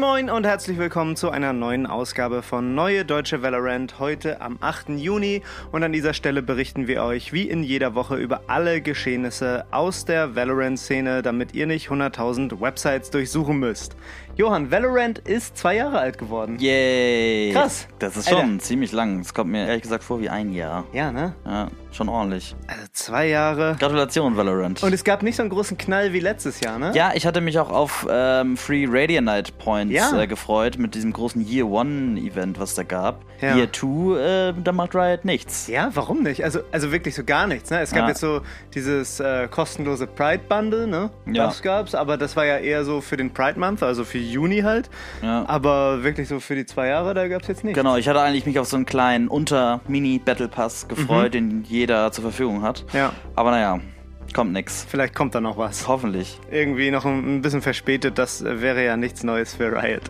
Moin und herzlich willkommen zu einer neuen Ausgabe von Neue Deutsche Valorant heute am 8. Juni und an dieser Stelle berichten wir euch wie in jeder Woche über alle Geschehnisse aus der Valorant-Szene, damit ihr nicht 100.000 Websites durchsuchen müsst. Johann, Valorant ist zwei Jahre alt geworden. Yay! Krass. Das ist schon Alter. ziemlich lang. Es kommt mir ehrlich gesagt vor wie ein Jahr. Ja, ne? Ja, schon ordentlich. Also zwei Jahre. Gratulation, Valorant. Und es gab nicht so einen großen Knall wie letztes Jahr, ne? ja, ich hatte mich auch auf ähm, Free Radianite Points Ja. äh, gefreut mit diesem großen Year One Event, was da gab. Ja. Year Two, äh, da macht Riot nichts. Ja, warum nicht? Also, also wirklich so gar nichts. Ne? Es gab Ja. jetzt so dieses äh, kostenlose Pride Bundle, ne? Ja. Das gab's, aber das war ja eher so für den Pride Month, also für Juni halt. Ja. Aber wirklich so für die zwei Jahre, da gab's jetzt nicht. Genau, ich hatte eigentlich mich auf so einen kleinen Unter-Mini-Battle Pass gefreut, den jeder zur Verfügung hat. Mhm. Ja. Aber naja, kommt nix. Vielleicht kommt da noch was. Hoffentlich. Irgendwie noch ein bisschen verspätet, das wäre ja nichts Neues für Riot.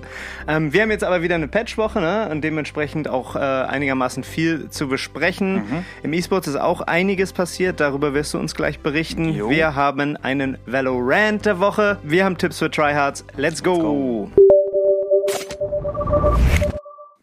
Ähm, wir haben jetzt aber wieder eine Patchwoche ne? und dementsprechend auch äh, einigermaßen viel zu besprechen. Mhm. Im E-Sports ist auch einiges passiert, darüber wirst du uns gleich berichten. Jo. Wir haben einen Valorant der Woche, wir haben Tipps für Tryhards. Let's go!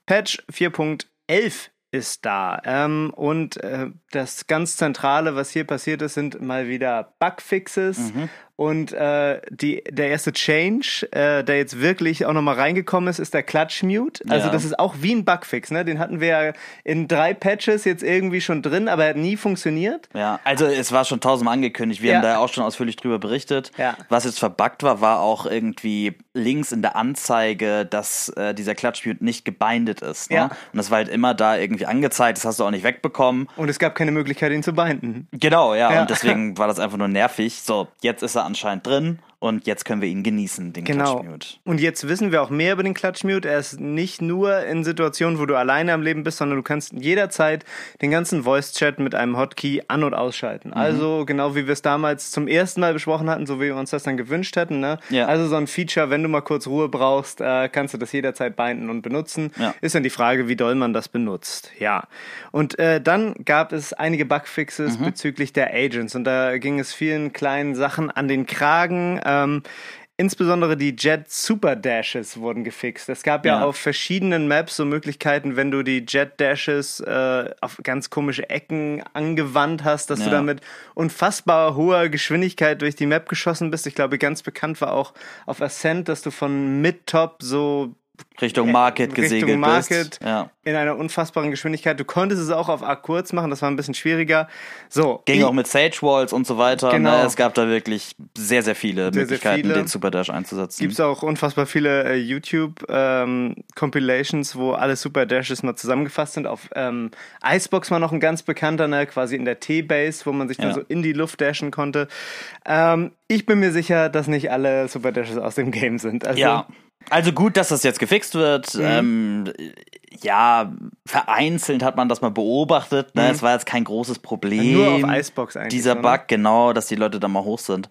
Patch 4.11 ist da. Ähm, und äh, das ganz Zentrale, was hier passiert ist, sind mal wieder Bugfixes. Und äh, die, der erste Change, äh, der jetzt wirklich auch nochmal reingekommen ist, ist der Clutch Mute. Also Ja. das ist auch wie ein Bugfix. Ne? Den hatten wir ja in drei Patches jetzt irgendwie schon drin, aber er hat nie funktioniert. Ja, also es war schon tausendmal angekündigt. Wir Ja. haben da auch schon ausführlich drüber berichtet. Ja. Was jetzt verbuggt war, war auch irgendwie links in der Anzeige, dass äh, dieser Clutch-Mute nicht gebindet ist. Ne? Ja. Und das war halt immer da irgendwie angezeigt, das hast du auch nicht wegbekommen. Und es gab keine Möglichkeit, ihn zu binden. Genau, ja, Ja. und deswegen war das einfach nur nervig. So, jetzt ist er anscheinend drin und jetzt können wir ihn genießen, den Genau. Clutch-Mute. Und jetzt wissen wir auch mehr über den Clutch Mute. Er ist nicht nur in Situationen, wo du alleine am Leben bist, sondern du kannst jederzeit den ganzen Voice Chat mit einem Hotkey an- und ausschalten. Mhm. Also genau wie wir es damals zum ersten Mal besprochen hatten, so wie wir uns das dann gewünscht hätten. Ne? Ja. Also so ein Feature, wenn du mal kurz Ruhe brauchst, äh, kannst du das jederzeit binden und benutzen. Ja. Ist dann die Frage, wie doll man das benutzt. Ja. Und äh, dann gab es einige Mhm. Bugfixes bezüglich der Agents und da ging es vielen kleinen Sachen an den Kragen. Ähm, Insbesondere die Jet Super Dashes wurden gefixt. Es gab ja, Ja. auf verschiedenen Maps so Möglichkeiten, wenn du die Jet Dashes äh, auf ganz komische Ecken angewandt hast, dass du Ja. damit unfassbar hoher Geschwindigkeit durch die Map geschossen bist. Ich glaube, ganz bekannt war auch auf Ascent, dass du von Mid-Top so Richtung Market Richtung gesegelt Market bist. Ja. in einer unfassbaren Geschwindigkeit. Du konntest es auch auf A kurz machen, das war ein bisschen schwieriger. So. Ging auch mit Sage Walls und so weiter. Genau. Ne? Es gab da wirklich sehr, sehr viele sehr Möglichkeiten, viele. den Super Dash einzusetzen. Gibt es auch unfassbar viele äh, YouTube-Compilations, wo alle Super Dashes mal zusammengefasst sind. Auf ähm, Icebox war noch ein ganz bekannter, ne? quasi in der T-Base, wo man sich dann Ja. so in die Luft dashen konnte. Ähm, ich bin mir sicher, dass nicht alle Super Dashes aus dem Game sind. Also, Ja. Also gut, dass das jetzt gefixt wird. Mhm. Ähm, ja, vereinzelt hat man das mal beobachtet. Ne? Mhm. Es war jetzt kein großes Problem. Nur auf Icebox eigentlich. Dieser? Bug, genau, dass die Leute da mal hoch sind.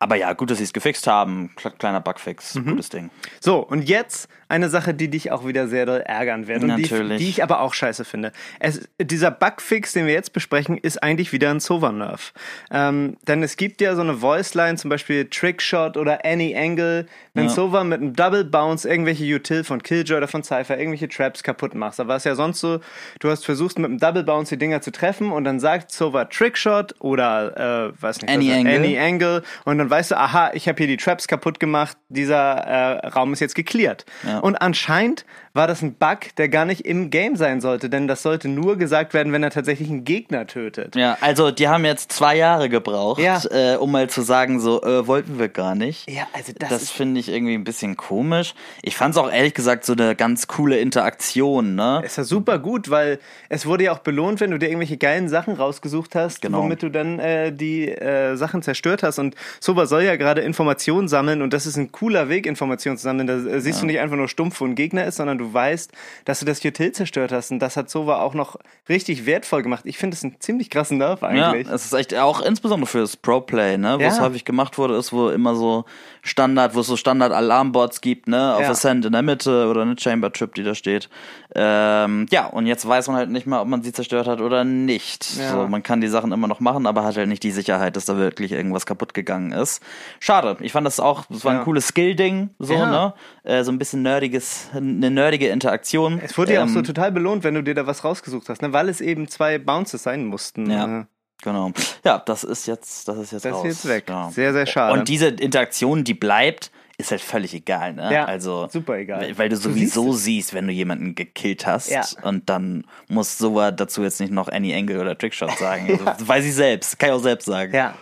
Aber ja, gut, dass sie es gefixt haben. Kle- Kleiner Bugfix, Mhm. gutes Ding. So, und jetzt eine Sache, die dich auch wieder sehr doll ärgern wird. Und die, Natürlich. die ich aber auch scheiße finde. Es, dieser Bugfix, den wir jetzt besprechen, ist eigentlich wieder ein Sova-Nerf. Ähm, denn es gibt ja so eine Voice-Line, zum Beispiel Trickshot oder Any Angle. Wenn Ja. Sova mit einem Double Bounce irgendwelche Util von Killjoy oder von Cypher irgendwelche Traps kaputt machst. Da war es ja sonst so, du hast versucht mit einem Double Bounce die Dinger zu treffen und dann sagt Sova Trickshot oder, äh, weiß nicht, Any Angle. Any Angle und dann weißt du, aha, ich habe hier die Traps kaputt gemacht, dieser äh, Raum ist jetzt geklärt. Ja. Und anscheinend war das ein Bug, der gar nicht im Game sein sollte, denn das sollte nur gesagt werden, wenn er tatsächlich einen Gegner tötet. Ja, also die haben jetzt zwei Jahre gebraucht, Ja. äh, um mal zu sagen, so äh, wollten wir gar nicht. Ja, also das, Das finde ich irgendwie ein bisschen komisch. Ich fand es auch ehrlich gesagt so eine ganz coole Interaktion, ne? ist ja super gut, weil es wurde ja auch belohnt, wenn du dir irgendwelche geilen Sachen rausgesucht hast, Genau. womit du dann äh, die äh, Sachen zerstört hast. Und Soba soll ja gerade Informationen sammeln und das ist ein cooler Weg, Informationen zu sammeln. Da äh, siehst du nicht einfach nur stumpf, wo ein Gegner ist, sondern du du weißt, dass du das Util zerstört hast. Und das hat Sova auch noch richtig wertvoll gemacht. Ich finde es einen ziemlich krassen Nerv eigentlich. Ja, es ist echt auch insbesondere fürs Pro-Play, ne, wo es häufig gemacht wurde, ist, wo immer so Standard, wo es so Standard-Alarmbots gibt, ne, auf ja. Ascent in der Mitte oder eine Chamber-Trip, die da steht. Ähm, ja, und jetzt weiß man halt nicht mehr, ob man sie zerstört hat oder nicht. Ja. So, man kann die Sachen immer noch machen, aber hat halt nicht die Sicherheit, dass da wirklich irgendwas kaputt gegangen ist. Schade. Ich fand das auch, das war ein cooles Skill-Ding, so, ne, äh, so ein bisschen nerdiges, eine nerdige Interaktion. Es wurde ähm, ja auch so ähm, total belohnt, wenn du dir da was rausgesucht hast, ne, weil es eben zwei Bounces sein mussten. Ja. Ne. Genau. Ja, das ist jetzt, das ist jetzt das raus. ist jetzt weg. Genau. Sehr, sehr schade. Und diese Interaktion, die bleibt, ist halt völlig egal, ne? Ja, also super egal. Weil, weil du sowieso du siehst, siehst, wenn du jemanden gekillt hast ja. und dann muss sowas dazu jetzt nicht noch Any Angle oder Trickshot sagen. ja. also, weiß ich selbst, kann ich auch selbst sagen. Ja.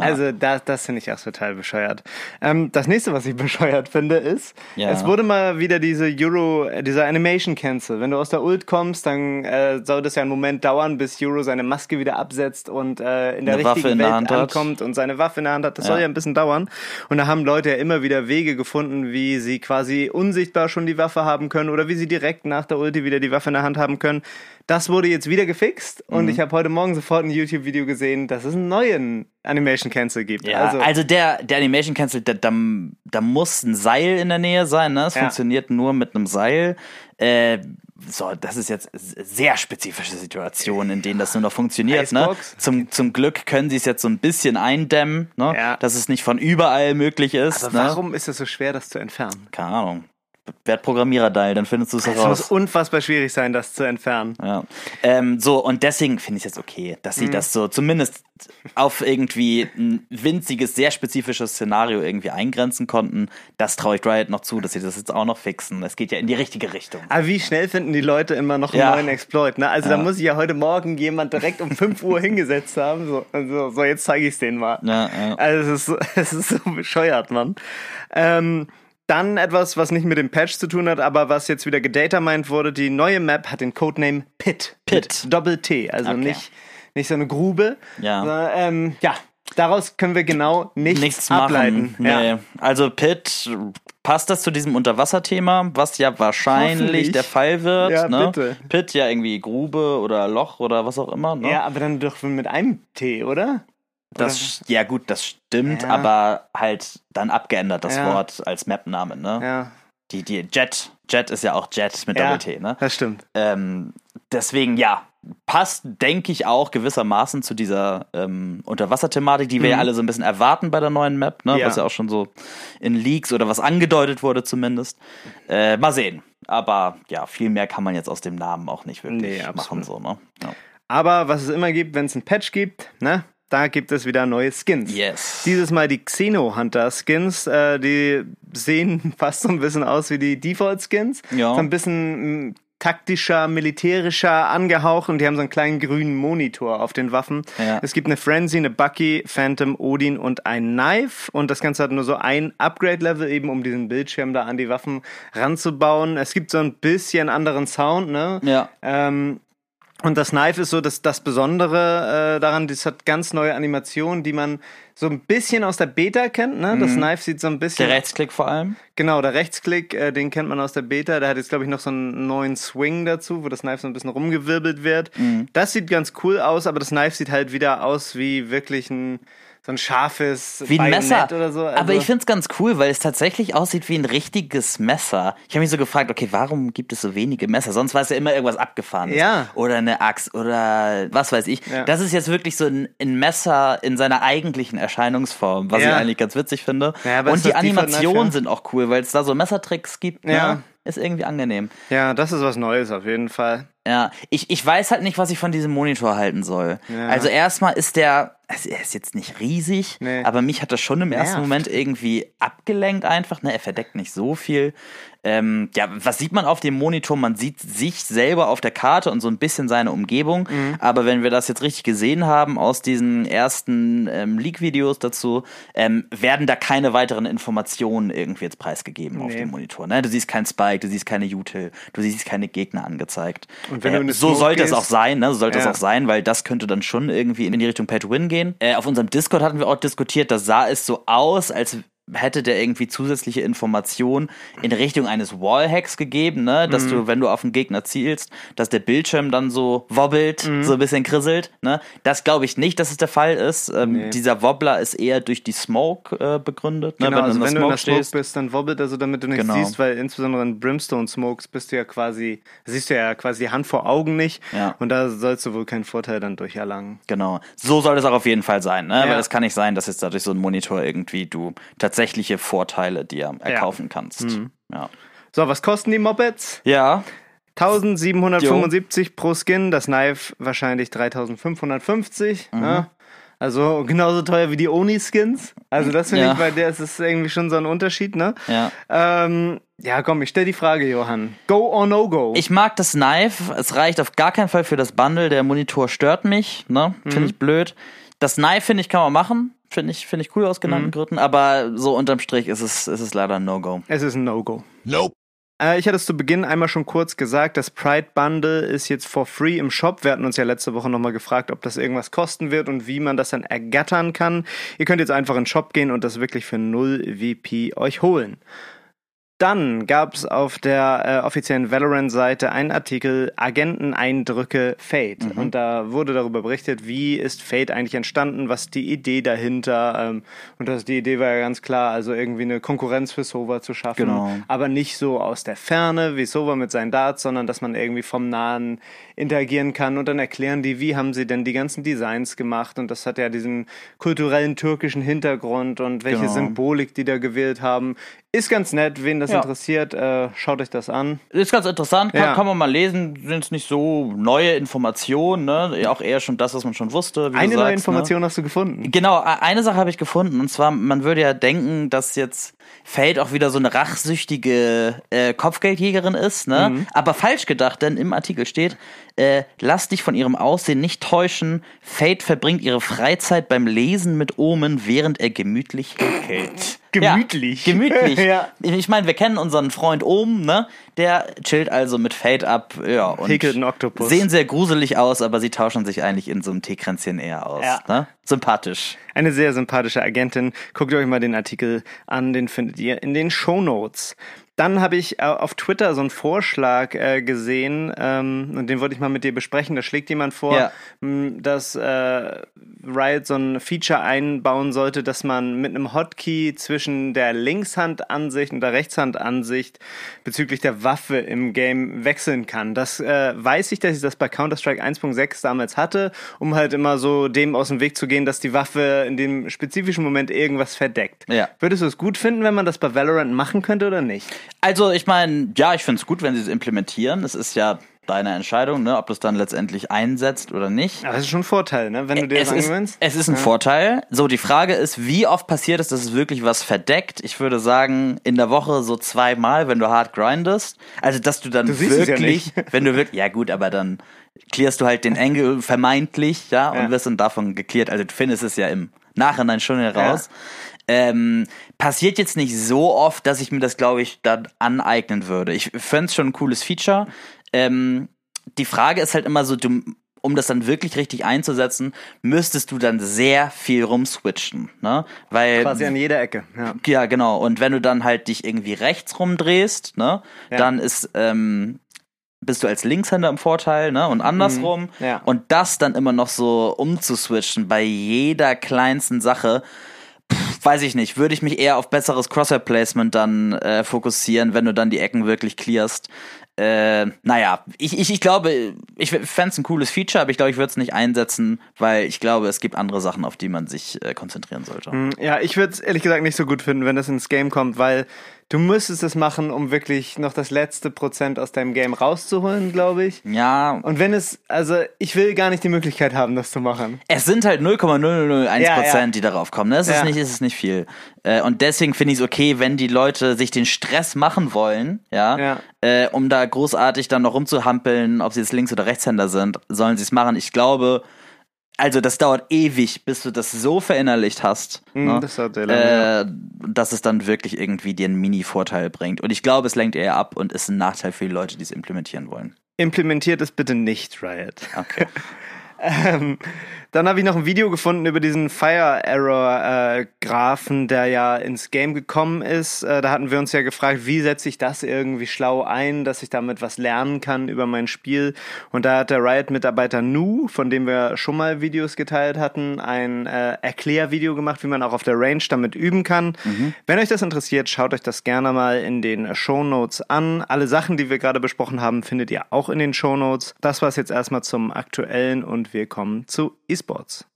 Also das, das finde ich auch total bescheuert. Ähm, das nächste, was ich bescheuert finde, ist, ja. es wurde mal wieder diese Euro, dieser Animation Cancel. Wenn du aus der Ult kommst, dann äh, soll das ja einen Moment dauern, bis Euro seine Maske wieder absetzt und äh, in der Eine richtigen in Welt ankommt und seine Waffe in der Hand hat. Das ja. soll ja ein bisschen dauern. Und da haben Leute ja immer wieder Wege gefunden, wie sie quasi unsichtbar schon die Waffe haben können oder wie sie direkt nach der Ulti wieder die Waffe in der Hand haben können. Das wurde jetzt wieder gefixt und mhm. ich habe heute Morgen sofort ein YouTube-Video gesehen, dass es einen neuen Animation Cancel gibt. Ja, also, also der, der Animation Cancel, da, da, da muss ein Seil in der Nähe sein, ne? Es ja. funktioniert nur mit einem Seil. Äh, so, das ist jetzt sehr spezifische Situationen, in denen das nur noch funktioniert. Ne? Zum, zum Glück können sie es jetzt so ein bisschen eindämmen, ne? Ja. dass es nicht von überall möglich ist. Aber ne? warum ist es so schwer, das zu entfernen? Keine Ahnung werd Programmierer-Dial, dann findest du es heraus. Es muss unfassbar schwierig sein, das zu entfernen. Ja. Ähm, so, und deswegen finde ich es jetzt okay, dass sie mhm. das so zumindest auf irgendwie ein winziges, sehr spezifisches Szenario irgendwie eingrenzen konnten. Das traue ich Riot noch zu, dass sie das jetzt auch noch fixen. Es geht ja in die richtige Richtung. Aber wie schnell finden die Leute immer noch einen ja. neuen Exploit? Ne? Also ja. da muss ich ja heute Morgen jemand direkt um 5 Uhr hingesetzt haben. So, also, so jetzt zeige ich es denen mal. Ja, also es ist, es ist so bescheuert, Mann. Ähm, dann etwas, was nicht mit dem Patch zu tun hat, aber was jetzt wieder gedatamined wurde. Die neue Map hat den Codename Pit. Pit. Doppel-T. Also okay. nicht, nicht so eine Grube. Ja. Sondern, ähm, ja, daraus können wir genau nichts, nichts ableiten. Nee. Ja. Also Pit, passt das zu diesem Unterwasserthema, was ja wahrscheinlich der Fall wird? Ja, ne? bitte. Pit ja irgendwie Grube oder Loch oder was auch immer. Ne? Ja, aber dann doch mit einem T, oder? Das, ja gut, das stimmt, ja. aber halt dann abgeändert das ja. Wort als Map-Name, ne? Ja. Die, die Jet, Jet ist ja auch Jet mit ja, Doppel-T, ne? Das stimmt. Ähm, deswegen, ja, passt, denke ich, auch gewissermaßen zu dieser ähm, Unterwasserthematik, die wir mhm. ja alle so ein bisschen erwarten bei der neuen Map, ne? Ja. Was ja auch schon so in Leaks oder was angedeutet wurde zumindest. Äh, mal sehen. Aber ja, viel mehr kann man jetzt aus dem Namen auch nicht wirklich nee, machen, so, ne? Ja. Aber was es immer gibt, wenn es ein Patch gibt, ne? Da gibt es wieder neue Skins. Yes. Dieses Mal die Xeno Hunter Skins. Äh, die sehen fast so ein bisschen aus wie die Default Skins. Ja. So ein bisschen mm, taktischer, militärischer angehaucht und die haben so einen kleinen grünen Monitor auf den Waffen. Ja. Es gibt eine Frenzy, eine Bucky, Phantom, Odin und ein Knife und das Ganze hat nur so ein Upgrade-Level, eben um diesen Bildschirm da an die Waffen ranzubauen. Es gibt so ein bisschen anderen Sound, ne? Ja. Ähm, und das Knife ist so das, das Besondere äh, daran, das hat ganz neue Animationen, die man so ein bisschen aus der Beta kennt. Ne? Das mhm. Knife sieht so ein bisschen. Der Rechtsklick vor allem? Genau, der Rechtsklick, äh, den kennt man aus der Beta. Der hat jetzt, glaube ich, noch so einen neuen Swing dazu, wo das Knife so ein bisschen rumgewirbelt wird. Mhm. Das sieht ganz cool aus, aber das Knife sieht halt wieder aus wie wirklich ein so ein scharfes wie ein Messer oder so. Also aber ich finde es ganz cool, weil es tatsächlich aussieht wie ein richtiges Messer. Ich habe mich so gefragt, okay, warum gibt es so wenige Messer? Sonst war es ja immer irgendwas abgefahren. Ja. Oder eine Axt oder was weiß ich. Ja. Das ist jetzt wirklich so ein, ein, Messer in seiner eigentlichen Erscheinungsform, was ja. ich eigentlich ganz witzig finde. Ja, Und die Animationen sind auch cool, weil es da so Messertricks gibt. Ja. Ne? Ist irgendwie angenehm. Ja, das ist was Neues auf jeden Fall. Ja, ich, ich weiß halt nicht, was ich von diesem Monitor halten soll. Also erstmal ist der, also er ist jetzt nicht riesig, nee. aber mich hat das schon im ersten Nervt. Moment irgendwie abgelenkt einfach. Ne, er verdeckt nicht so viel. Ähm, ja, was sieht man auf dem Monitor? Man sieht sich selber auf der Karte und so ein bisschen seine Umgebung. Mhm. Aber wenn wir das jetzt richtig gesehen haben aus diesen ersten ähm, Leak-Videos dazu, ähm, werden da keine weiteren Informationen irgendwie jetzt preisgegeben nee. auf dem Monitor. Ne? Du siehst keinen Spike, du siehst keine Util, du siehst keine Gegner angezeigt. Und wenn äh, du so sollte es auch sein, ne? So sollte es ja. auch sein, weil das könnte dann schon irgendwie in die Richtung Pay to Win gehen. Äh, auf unserem Discord hatten wir auch diskutiert, da sah es so aus, als hätte der irgendwie zusätzliche Informationen in Richtung eines Wallhacks gegeben, ne? Dass mhm. du, wenn du auf einen Gegner zielst, dass der Bildschirm dann so wobbelt, mhm. so ein bisschen krisselt, ne? Das glaube ich nicht, dass es der Fall ist. Ähm, nee. Dieser Wobbler ist eher durch die Smoke äh, begründet. Ne? Genau, wenn, also du, wenn du in der Smoke bist, dann wobbelt er so, damit du nichts genau. siehst, weil insbesondere in Brimstone Smokes bist du ja quasi, siehst du ja quasi die Hand vor Augen nicht ja. und da sollst du wohl keinen Vorteil dann durcherlangen. Genau. So soll es auch auf jeden Fall sein, ne? Ja. Weil es kann nicht sein, dass jetzt dadurch so ein Monitor irgendwie du tatsächliche Vorteile dir erkaufen ja. kannst. Mhm. Ja. So, was kosten die Mopeds? Ja. 1775 jo. pro Skin, das Knife wahrscheinlich 3550. Mhm. Ne? Also genauso teuer wie die Oni-Skins. Also das finde ja. ich, bei der ist es irgendwie schon so ein Unterschied, ne? Ja. Ähm, ja, komm, ich stell die Frage, Johann. Go or no go? Ich mag das Knife. Es reicht auf gar keinen Fall für das Bundle. Der Monitor stört mich, ne? Finde mhm. ich blöd. Das Knife, finde ich, kann man machen. Finde ich, finde ich cool aus genannten mhm. Gründen. Aber so unterm Strich ist es, ist es leider ein No-Go. Es ist ein No-Go. Nope. Äh, ich hatte es zu Beginn einmal schon kurz gesagt, das Pride Bundle ist jetzt for free im Shop. Wir hatten uns ja letzte Woche nochmal gefragt, ob das irgendwas kosten wird und wie man das dann ergattern kann. Ihr könnt jetzt einfach in den Shop gehen und das wirklich für 0 VP euch holen. Dann gab es auf der äh, offiziellen Valorant-Seite einen Artikel Agenteneindrücke Fate. Mhm. Und da wurde darüber berichtet, wie ist Fate eigentlich entstanden, was die Idee dahinter. Ähm, und das, die Idee war ja ganz klar, also irgendwie eine Konkurrenz für Sova zu schaffen. Genau. Aber nicht so aus der Ferne wie Sova mit seinen Darts, sondern dass man irgendwie vom Nahen interagieren kann. Und dann erklären die, wie haben sie denn die ganzen Designs gemacht. Und das hat ja diesen kulturellen türkischen Hintergrund und welche genau. Symbolik die da gewählt haben. Ist ganz nett, wen das ja. interessiert, äh, schaut euch das an. Ist ganz interessant, kann, ja. kann man mal lesen, sind es nicht so neue Informationen, ne? Auch eher schon das, was man schon wusste. eine neue sagst, ne? Information ne? hast du gefunden. Genau, eine Sache habe ich gefunden. Und zwar, man würde ja denken, dass jetzt Fate auch wieder so eine rachsüchtige äh, Kopfgeldjägerin ist, ne? Mhm. Aber falsch gedacht, denn im Artikel steht, äh, lass dich von ihrem Aussehen nicht täuschen. Fate verbringt ihre Freizeit beim Lesen mit Omen, während er gemütlich häkelt. Gemütlich. Ja, gemütlich. ja. Ich meine, wir kennen unseren Freund Omen, ne? Der chillt also mit Fate ab, ja, und Häkelt einen Oktopus. sehen sehr gruselig aus, aber sie tauschen sich eigentlich in so einem Teekränzchen eher aus. Ja. Ne? Sympathisch. Eine sehr sympathische Agentin. Guckt euch mal den Artikel an, den findet ihr in den Show Notes. Dann habe ich äh, auf Twitter so einen Vorschlag äh, gesehen ähm, und den wollte ich mal mit dir besprechen. Da schlägt jemand vor, ja. dass äh, Riot so ein Feature einbauen sollte, dass man mit einem Hotkey zwischen der Linkshandansicht und der Rechtshandansicht bezüglich der Waffe im Game wechseln kann. Das äh, weiß ich, dass ich das bei Counter-Strike 1.6 damals hatte, um halt immer so dem aus dem Weg zu gehen, dass die Waffe in dem spezifischen Moment irgendwas verdeckt. Ja. Würdest du es gut finden, wenn man das bei Valorant machen könnte oder nicht? Also ich meine, ja, ich finde es gut, wenn sie es implementieren. Es ist ja deine Entscheidung, ne, ob du es dann letztendlich einsetzt oder nicht. Aber das ist schon ein Vorteil, ne, wenn du dir es das angewöhnst. Es ist ein ja. Vorteil. So, die Frage ist, wie oft passiert es, dass es wirklich was verdeckt? Ich würde sagen, in der Woche so zweimal, wenn du hart grindest. Also, dass du dann du wirklich, ja wenn du wirklich, ja gut, aber dann clearst du halt den Engel vermeintlich, ja, und ja. wirst dann davon geklärt. Also, du findest es ja im Nachhinein schon heraus. Ähm, passiert jetzt nicht so oft, dass ich mir das, glaube ich, dann aneignen würde. Ich fände es schon ein cooles Feature. Ähm, die Frage ist halt immer so, du, um das dann wirklich richtig einzusetzen, müsstest du dann sehr viel rumswitchen, ne? Weil quasi an jeder Ecke. Ja, ja genau. Und wenn du dann halt dich irgendwie rechts rumdrehst, ne, ja. dann ist ähm, bist du als Linkshänder im Vorteil, ne? Und andersrum. Mhm. Ja. Und das dann immer noch so umzuswitchen bei jeder kleinsten Sache weiß ich nicht, würde ich mich eher auf besseres Crosshair-Placement dann äh, fokussieren, wenn du dann die Ecken wirklich clearst. Äh, naja, ich, ich, ich glaube, ich fände es ein cooles Feature, aber ich glaube, ich würde es nicht einsetzen, weil ich glaube, es gibt andere Sachen, auf die man sich äh, konzentrieren sollte. Hm, ja, ich würde es ehrlich gesagt nicht so gut finden, wenn das ins Game kommt, weil Du müsstest es machen, um wirklich noch das letzte Prozent aus deinem Game rauszuholen, glaube ich. Ja. Und wenn es, also ich will gar nicht die Möglichkeit haben, das zu machen. Es sind halt 0,001 ja, Prozent, ja. die darauf kommen. Das ne? ist, ja. nicht, ist es nicht viel. Äh, und deswegen finde ich es okay, wenn die Leute sich den Stress machen wollen, ja, ja. Äh, um da großartig dann noch rumzuhampeln, ob sie jetzt Links- oder Rechtshänder sind, sollen sie es machen. Ich glaube, also das dauert ewig, bis du das so verinnerlicht hast, mm, ne? das hat lange, äh, dass es dann wirklich irgendwie dir einen Mini-Vorteil bringt. Und ich glaube, es lenkt eher ab und ist ein Nachteil für die Leute, die es implementieren wollen. Implementiert es bitte nicht, Riot. Okay. Ähm, dann habe ich noch ein Video gefunden über diesen Fire Error äh, Graphen, der ja ins Game gekommen ist. Äh, da hatten wir uns ja gefragt, wie setze ich das irgendwie schlau ein, dass ich damit was lernen kann über mein Spiel. Und da hat der Riot-Mitarbeiter Nu, von dem wir schon mal Videos geteilt hatten, ein äh, Erklärvideo gemacht, wie man auch auf der Range damit üben kann. Mhm. Wenn euch das interessiert, schaut euch das gerne mal in den Show Notes an. Alle Sachen, die wir gerade besprochen haben, findet ihr auch in den Show Notes. Das war es jetzt erstmal zum aktuellen und wir kommen zu E-Sports.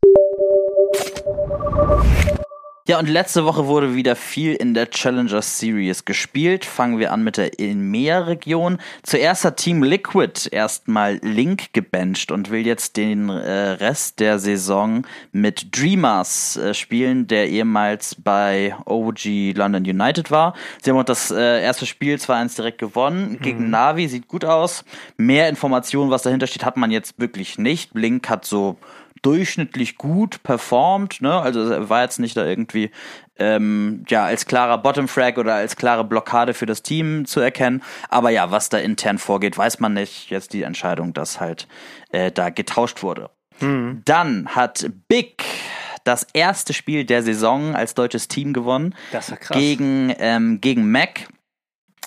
Ja, und letzte Woche wurde wieder viel in der Challenger Series gespielt. Fangen wir an mit der EMEA-Region. Zuerst hat Team Liquid erstmal Link gebencht und will jetzt den äh, Rest der Saison mit Dreamers äh, spielen, der ehemals bei OG London United war. Sie haben auch das äh, erste Spiel 2-1 direkt gewonnen gegen mhm. Navi, sieht gut aus. Mehr Informationen, was dahinter steht, hat man jetzt wirklich nicht. Link hat so durchschnittlich gut performt, ne? Also er war jetzt nicht da irgendwie ähm, ja als klarer Bottom Frag oder als klare Blockade für das Team zu erkennen. Aber ja, was da intern vorgeht, weiß man nicht. Jetzt die Entscheidung, dass halt äh, da getauscht wurde. Mhm. Dann hat Big das erste Spiel der Saison als deutsches Team gewonnen. Das war krass. Gegen, ähm, gegen Mac.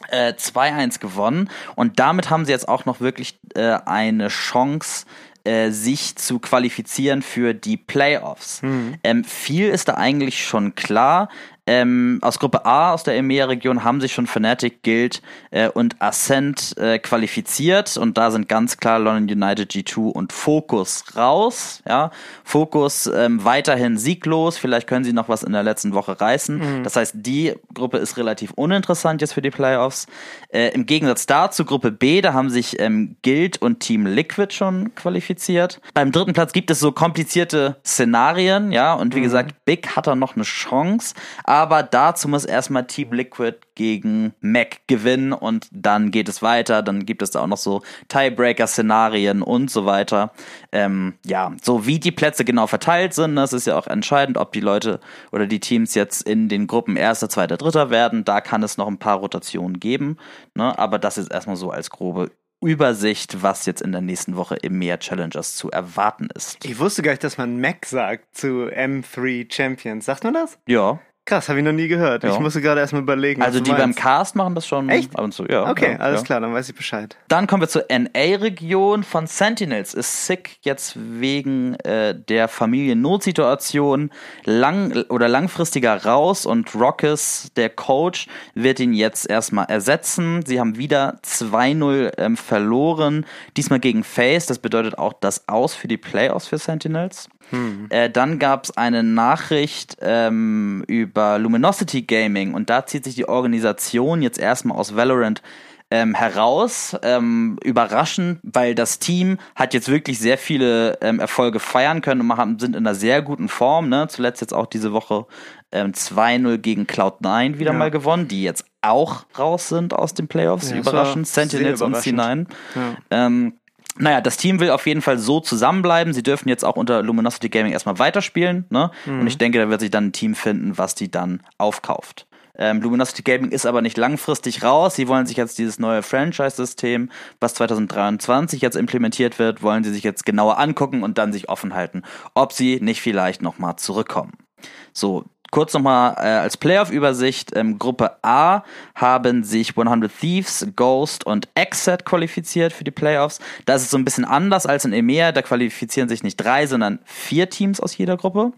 Äh, 2-1 gewonnen und damit haben sie jetzt auch noch wirklich äh, eine Chance äh, sich zu qualifizieren für die Playoffs. Mhm. Ähm, viel ist da eigentlich schon klar. Ähm, aus Gruppe A, aus der EMEA-Region, haben sich schon Fnatic, Guild äh, und Ascent äh, qualifiziert und da sind ganz klar London United G2 und Focus raus. Ja, Focus ähm, weiterhin sieglos, vielleicht können sie noch was in der letzten Woche reißen. Mhm. Das heißt, die Gruppe ist relativ uninteressant jetzt für die Playoffs. Äh, Im Gegensatz dazu Gruppe B, da haben sich ähm, Guild und Team Liquid schon qualifiziert. Beim dritten Platz gibt es so komplizierte Szenarien, ja, und wie mhm. gesagt, Big hat da noch eine Chance. Aber dazu muss erstmal Team Liquid gegen Mac gewinnen und dann geht es weiter. Dann gibt es da auch noch so Tiebreaker-Szenarien und so weiter. Ähm, ja, so wie die Plätze genau verteilt sind, das ist ja auch entscheidend, ob die Leute oder die Teams jetzt in den Gruppen Erster, Zweiter, Dritter werden. Da kann es noch ein paar Rotationen geben. Ne? Aber das ist erstmal so als grobe Übersicht, was jetzt in der nächsten Woche im Mehr Challengers zu erwarten ist. Ich wusste gar nicht, dass man Mac sagt zu M3 Champions. Sagt man das? Ja. Krass, habe ich noch nie gehört. Ja. Ich musste gerade erstmal überlegen. Also die beim Cast machen das schon Echt? ab und zu, ja. Okay, ja, alles ja. klar, dann weiß ich Bescheid. Dann kommen wir zur NA-Region von Sentinels. Ist Sick jetzt wegen äh, der Familiennotsituation lang oder langfristiger raus und Rockes, der Coach, wird ihn jetzt erstmal ersetzen. Sie haben wieder 2-0 ähm, verloren, diesmal gegen Face. Das bedeutet auch das Aus für die Playoffs für Sentinels. Hm. Äh, dann gab es eine Nachricht ähm, über Luminosity Gaming und da zieht sich die Organisation jetzt erstmal aus Valorant ähm, heraus. Ähm, überraschend, weil das Team hat jetzt wirklich sehr viele ähm, Erfolge feiern können und haben, sind in einer sehr guten Form. Ne? Zuletzt jetzt auch diese Woche ähm, 2-0 gegen Cloud9 wieder ja. mal gewonnen, die jetzt auch raus sind aus den Playoffs. Ja, überraschend. Sentinels und C9. Ja. Ähm, naja, das Team will auf jeden Fall so zusammenbleiben. Sie dürfen jetzt auch unter Luminosity Gaming erstmal weiterspielen. Ne? Mhm. Und ich denke, da wird sich dann ein Team finden, was die dann aufkauft. Ähm, Luminosity Gaming ist aber nicht langfristig raus. Sie wollen sich jetzt dieses neue Franchise-System, was 2023 jetzt implementiert wird, wollen sie sich jetzt genauer angucken und dann sich offen halten, ob sie nicht vielleicht nochmal zurückkommen. So, Kurz nochmal äh, als Playoff-Übersicht. Ähm, Gruppe A haben sich 100 Thieves, Ghost und Exet qualifiziert für die Playoffs. Das ist so ein bisschen anders als in EMEA. Da qualifizieren sich nicht drei, sondern vier Teams aus jeder Gruppe.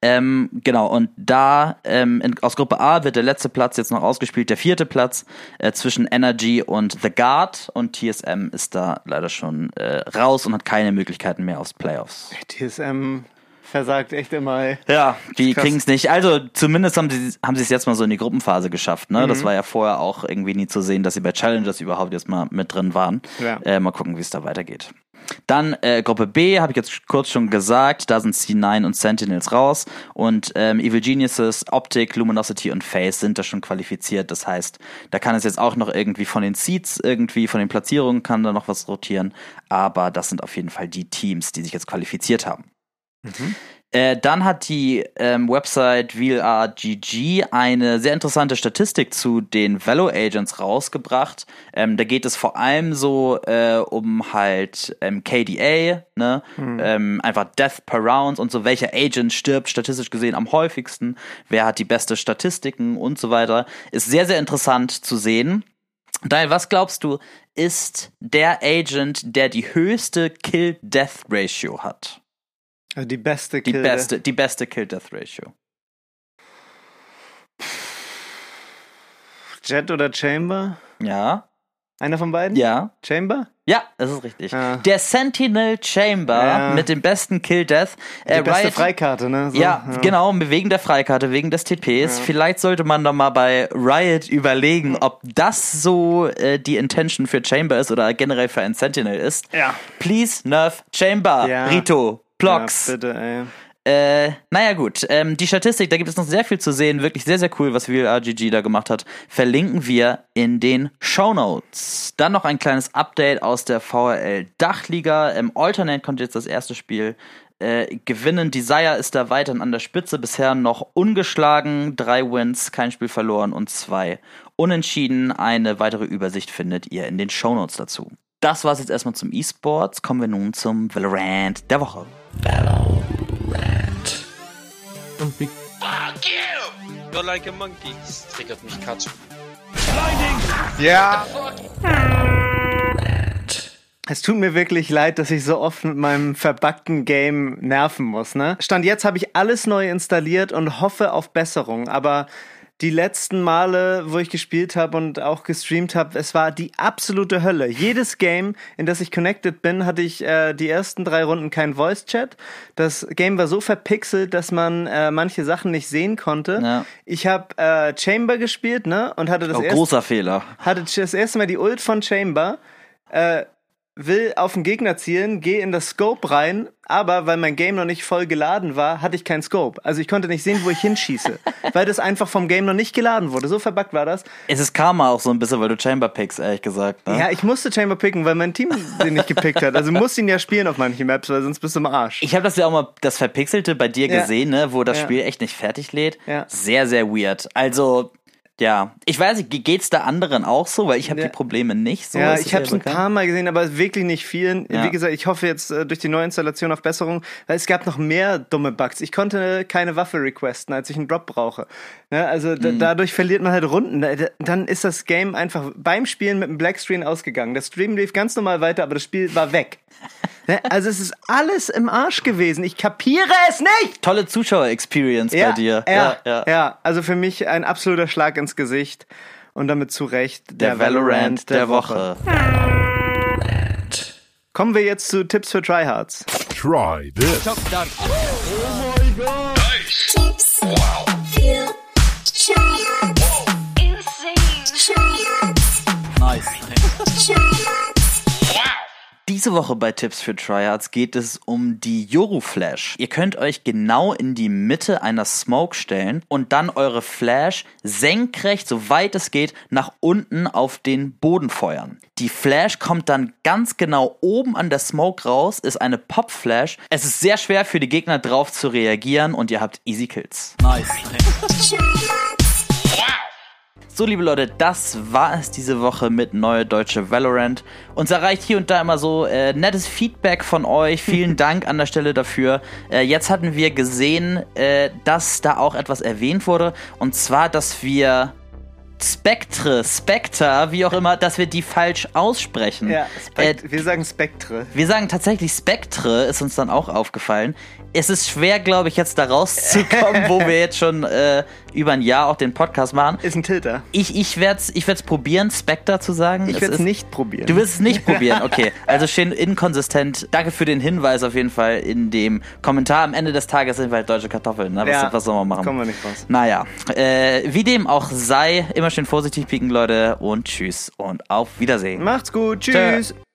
Ähm, genau, und da ähm, in, aus Gruppe A wird der letzte Platz jetzt noch ausgespielt, der vierte Platz äh, zwischen Energy und The Guard und TSM ist da leider schon äh, raus und hat keine Möglichkeiten mehr aufs Playoffs. TSM versagt echt immer. Ja, die kriegen es nicht. Also zumindest haben sie haben sie es jetzt mal so in die Gruppenphase geschafft. Ne? Mhm. Das war ja vorher auch irgendwie nie zu sehen, dass sie bei Challengers überhaupt jetzt mal mit drin waren. Ja. Äh, mal gucken, wie es da weitergeht. Dann äh, Gruppe B, habe ich jetzt kurz schon gesagt, da sind C9 und Sentinels raus und ähm, Evil Geniuses, Optic, Luminosity und Face sind da schon qualifiziert. Das heißt, da kann es jetzt auch noch irgendwie von den Seats, irgendwie von den Platzierungen kann da noch was rotieren, aber das sind auf jeden Fall die Teams, die sich jetzt qualifiziert haben. Mhm. Äh, dann hat die ähm, Website VLRGG eine sehr interessante Statistik zu den Velo Agents rausgebracht. Ähm, da geht es vor allem so äh, um halt ähm, KDA, ne? Mhm. Ähm, einfach Death per Rounds und so, welcher Agent stirbt statistisch gesehen am häufigsten, wer hat die beste Statistiken und so weiter. Ist sehr, sehr interessant zu sehen. Daniel, was glaubst du, ist der Agent, der die höchste Kill-Death-Ratio hat? Also die beste Kill. Die beste, die beste Kill-Death-Ratio. Jet oder Chamber? Ja. Einer von beiden? Ja. Chamber? Ja, das ist richtig. Ja. Der Sentinel Chamber ja. mit dem besten Kill Death. Die äh, beste Riot, Freikarte, ne? So, ja, ja, genau, wegen der Freikarte, wegen des TPs. Vielleicht sollte man da mal bei Riot überlegen, ob das so äh, die Intention für Chamber ist oder generell für ein Sentinel ist. Ja. Please nerf Chamber, Rito, Blocks. Ja, bitte, ey. Äh, naja gut, ähm, die Statistik, da gibt es noch sehr viel zu sehen, wirklich sehr, sehr cool, was VLRGG da gemacht hat, verlinken wir in den Show Notes. Dann noch ein kleines Update aus der VRL Dachliga. Im Alternate konnte jetzt das erste Spiel äh, gewinnen. Desire ist da weiterhin an der Spitze, bisher noch ungeschlagen, drei Wins, kein Spiel verloren und zwei unentschieden. Eine weitere Übersicht findet ihr in den Show Notes dazu. Das war's jetzt erstmal zum E-Sports. Kommen wir nun zum Valorant der Woche. Valorant. Und wie. Fuck you! You're like a monkey. Das triggert mich Katsch. Ja. Es tut mir wirklich leid, dass ich so oft mit meinem verbackten Game nerven muss, ne? Stand jetzt habe ich alles neu installiert und hoffe auf Besserung, aber die letzten Male, wo ich gespielt habe und auch gestreamt habe, es war die absolute Hölle. Jedes Game, in das ich connected bin, hatte ich äh, die ersten drei Runden kein Voice Chat. Das Game war so verpixelt, dass man äh, manche Sachen nicht sehen konnte. Ja. Ich habe äh, Chamber gespielt, ne, und hatte das oh, erste, großer Fehler. Hatte das erste Mal die Ult von Chamber. Äh, will auf den Gegner zielen, gehe in das Scope rein, aber weil mein Game noch nicht voll geladen war, hatte ich keinen Scope. Also ich konnte nicht sehen, wo ich hinschieße, weil das einfach vom Game noch nicht geladen wurde. So verbuggt war das. Es ist Karma auch so ein bisschen, weil du Chamber pickst, ehrlich gesagt. Ne? Ja, ich musste Chamber picken, weil mein Team den nicht gepickt hat. Also musst ihn ja spielen auf manchen Maps, weil sonst bist du im Arsch. Ich habe das ja auch mal, das Verpixelte bei dir ja. gesehen, ne, wo das ja. Spiel echt nicht fertig lädt. Ja. Sehr, sehr weird. Also ja, ich weiß nicht, geht's da anderen auch so, weil ich habe ja. die Probleme nicht. So ja, ich habe es ein paar Mal gesehen, aber wirklich nicht vielen. Ja. Wie gesagt, ich hoffe jetzt äh, durch die Neuinstallation auf Besserung, weil es gab noch mehr dumme Bugs. Ich konnte keine Waffe requesten, als ich einen Drop brauche. Ne, also mhm. dadurch verliert man halt Runden. Dann ist das Game einfach beim Spielen mit einem Blackscreen ausgegangen. Der Stream lief ganz normal weiter, aber das Spiel war weg. Ne, also es ist alles im Arsch gewesen. Ich kapiere es nicht. Tolle Zuschauer-Experience ja, bei dir. Ja, ja, ja, ja. Also für mich ein absoluter Schlag ins Gesicht und damit zu Recht der, der Valorant, der, der Woche. Kommen wir jetzt zu Tipps für Tryhards. Try this. Oh my god. Nice. Tipps. Wow. Diese Woche bei Tipps für Tryhards geht es um die Yoru Flash. Ihr könnt euch genau in die Mitte einer Smoke stellen und dann eure Flash senkrecht, soweit es geht, nach unten auf den Boden feuern. Die Flash kommt dann ganz genau oben an der Smoke raus, ist eine Pop Flash. Es ist sehr schwer für die Gegner drauf zu reagieren und ihr habt Easy Kills. Nice. So, liebe Leute, das war es diese Woche mit Neue Deutsche Valorant. Uns erreicht hier und da immer so äh, nettes Feedback von euch. Vielen Dank an der Stelle dafür. Äh, jetzt hatten wir gesehen, äh, dass da auch etwas erwähnt wurde. Und zwar, dass wir Spektre, Spectre, wie auch immer, dass wir die falsch aussprechen. Ja, Spekt äh, wir sagen Spektre. Wir sagen tatsächlich Spektre, ist uns dann auch aufgefallen es ist schwer, glaube ich, jetzt da rauszukommen, wo wir jetzt schon äh, über ein Jahr auch den Podcast machen. Ist ein Tilter. Ich, ich werde es ich probieren, Spectre zu sagen. Ich werde es nicht probieren. Du wirst es nicht probieren, okay. Also schön inkonsistent. Danke für den Hinweis auf jeden Fall in dem Kommentar. Am Ende des Tages sind wir halt deutsche Kartoffeln. Ne? Was, ja, was soll man machen? Kommen wir nicht raus. Naja, äh, wie dem auch sei, immer schön vorsichtig pieken, Leute. Und tschüss und auf Wiedersehen. Macht's gut. Tschüss. Tschö.